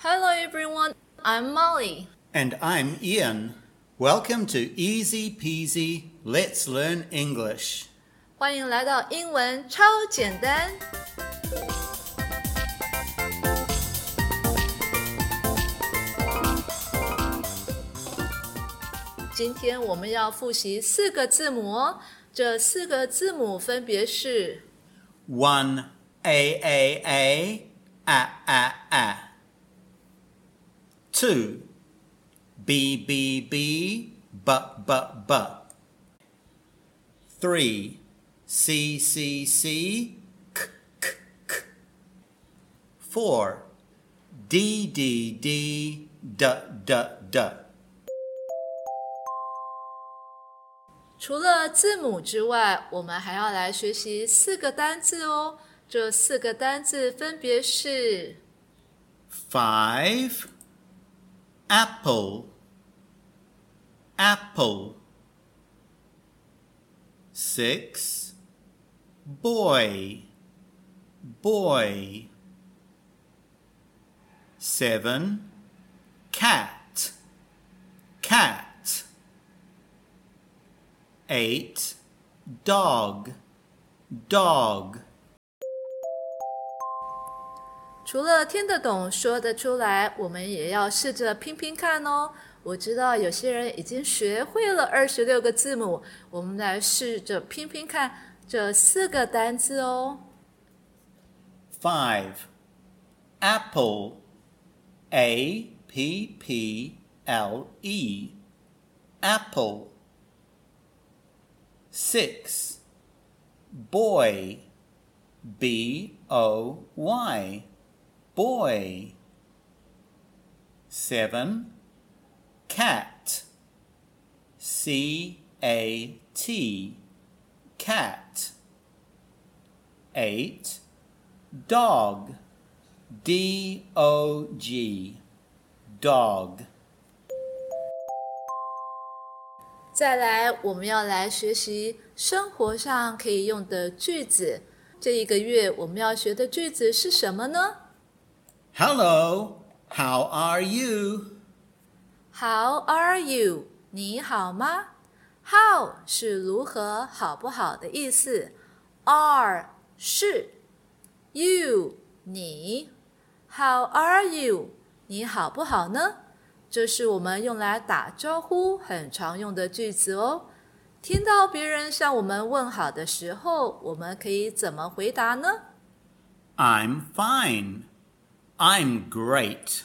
Hello everyone, I'm Molly. And I'm Ian. Welcome to Easy Peasy Let's Learn English. 欢迎来到英文超简单。今天我们要复习四个字母哦，这四个字母分别是 one a a a a a a。two, b b b, b b b. Three, c c c, k k k. Four, d d d, d d d. 除了字母之外，我们还要来学习四个单字哦。这四个单字分别是 apple. Apple. Six. Boy. Boy. Seven. Cat. Cat. Eight. Dog. Dog 除了听得懂、说得出来，我们也要试着拼拼看哦。我知道有些人已经学会了二十六个字母，我们来试着拼拼看这四个单词哦。Five. Apple. A P P L E. Apple. Six. Boy. B O Y. boy. Seven, cat. C A T, cat. Eight, dog. D O G, dog. 再来，我们要来学习生活上可以用的句子。这一个月我们要学的句子是什么呢？Hello, how are you? How are you？你好吗？How 是如何、好不好的意思，are 是，you 你，How are you？你好不好呢？这是我们用来打招呼很常用的句子哦。听到别人向我们问好的时候，我们可以怎么回答呢？I'm fine. I'm great.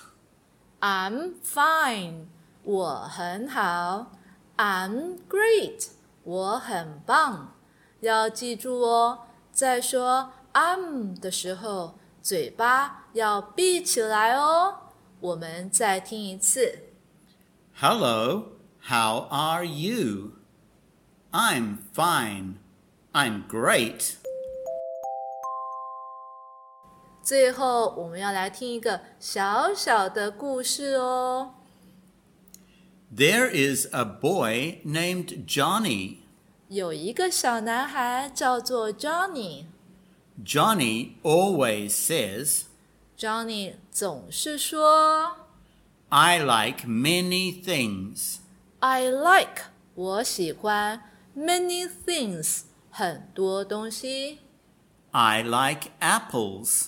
I'm fine. 我很好。I'm great. 我很棒。要记住哦，在说 I'm 的时候，嘴巴要闭起来哦。我们再听一次。Hello, how are you? I'm fine. I'm great. 最后，我们要来听一个小小的故事哦。There is a boy named Johnny. 有一个小男孩叫做 Johnny。Johnny always says. Johnny 总是说，I like many things. I like 我喜欢 many things 很多东西。I like apples.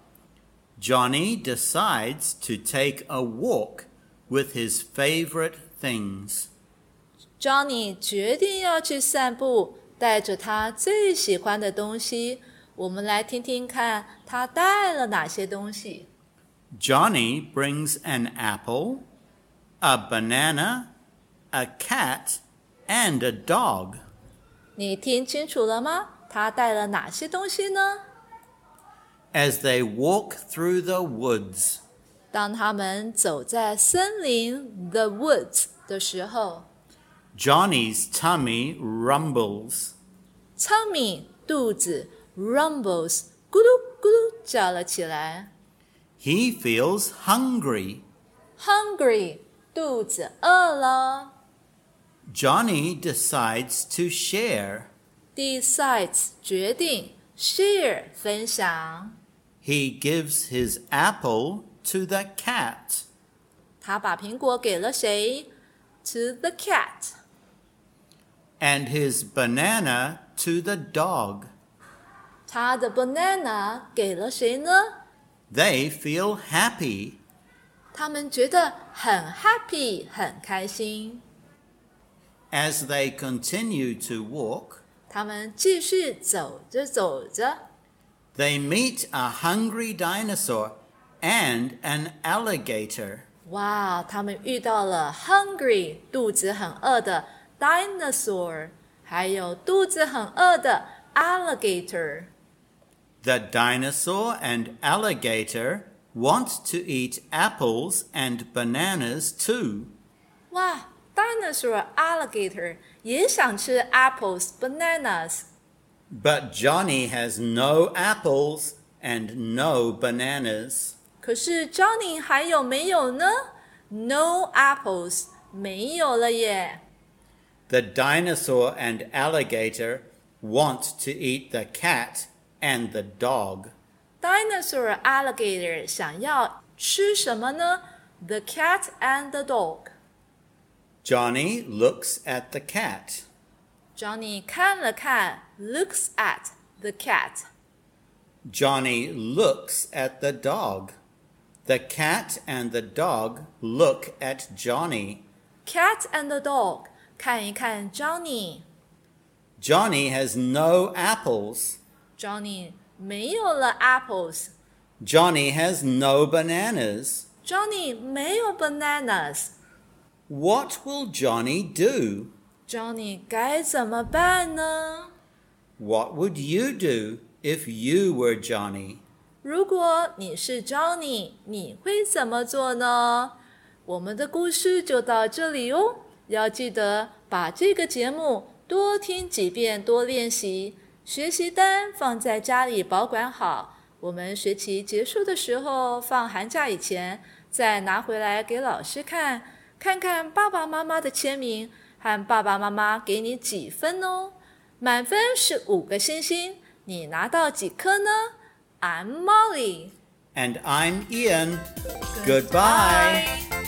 Johnny decides to take a walk with his favorite things. Johnny 决定要去散步，带着他最喜欢的东西。我们来听听看他带了哪些东西。Johnny brings an apple, a banana, a cat, and a dog. 你听清楚了吗？他带了哪些东西呢？as they walk through the woods. 当他们走在森林 the woods 的时候 Johnny's tummy rumbles.，tummy 肚子 rumbles 咕噜咕噜叫了起来 He feels hungry.，hungry 肚子饿了。Johnny decides to share. decides 决定 share 分享 he gives his apple to the cat. 他把苹果给了谁？To the cat. And his banana to the dog. 他的 banana feel happy. 他们觉得很 they continue to walk, 他们继续走着走着。they meet a hungry dinosaur and an alligator. 哇，他们遇到了 hungry 肚子很饿的 dinosaur，还有肚子很饿的 alligator。The dinosaur and alligator want to eat apples and bananas too. 哇，dinosaur alligator 也想吃 apples bananas but Johnny has no apples and no bananas. 可是 Johnny 还有没有呢？No apples，没有了耶。The dinosaur and alligator want to eat the cat and the dog. Dinosaur alligator 想要吃什么呢？The cat and the dog. Johnny looks at the cat. Johnny 看了看 looks at the cat. Johnny looks at the dog. The cat and the dog look at Johnny. Cat and the dog 看一看 Johnny. Johnny has no apples. Johnny 没有了 apples. Johnny has no bananas. Johnny 没有 bananas. What will Johnny do? Johnny 该怎么办呢？What would you do if you were Johnny? 如果你是 Johnny，你会怎么做呢？我们的故事就到这里哦。要记得把这个节目多听几遍，多练习。学习单放在家里保管好，我们学期结束的时候，放寒假以前再拿回来给老师看，看看爸爸妈妈的签名和爸爸妈妈给你几分哦。满分是五个星星，你拿到几颗呢？I'm Molly. And I'm Ian. Goodbye. Bye.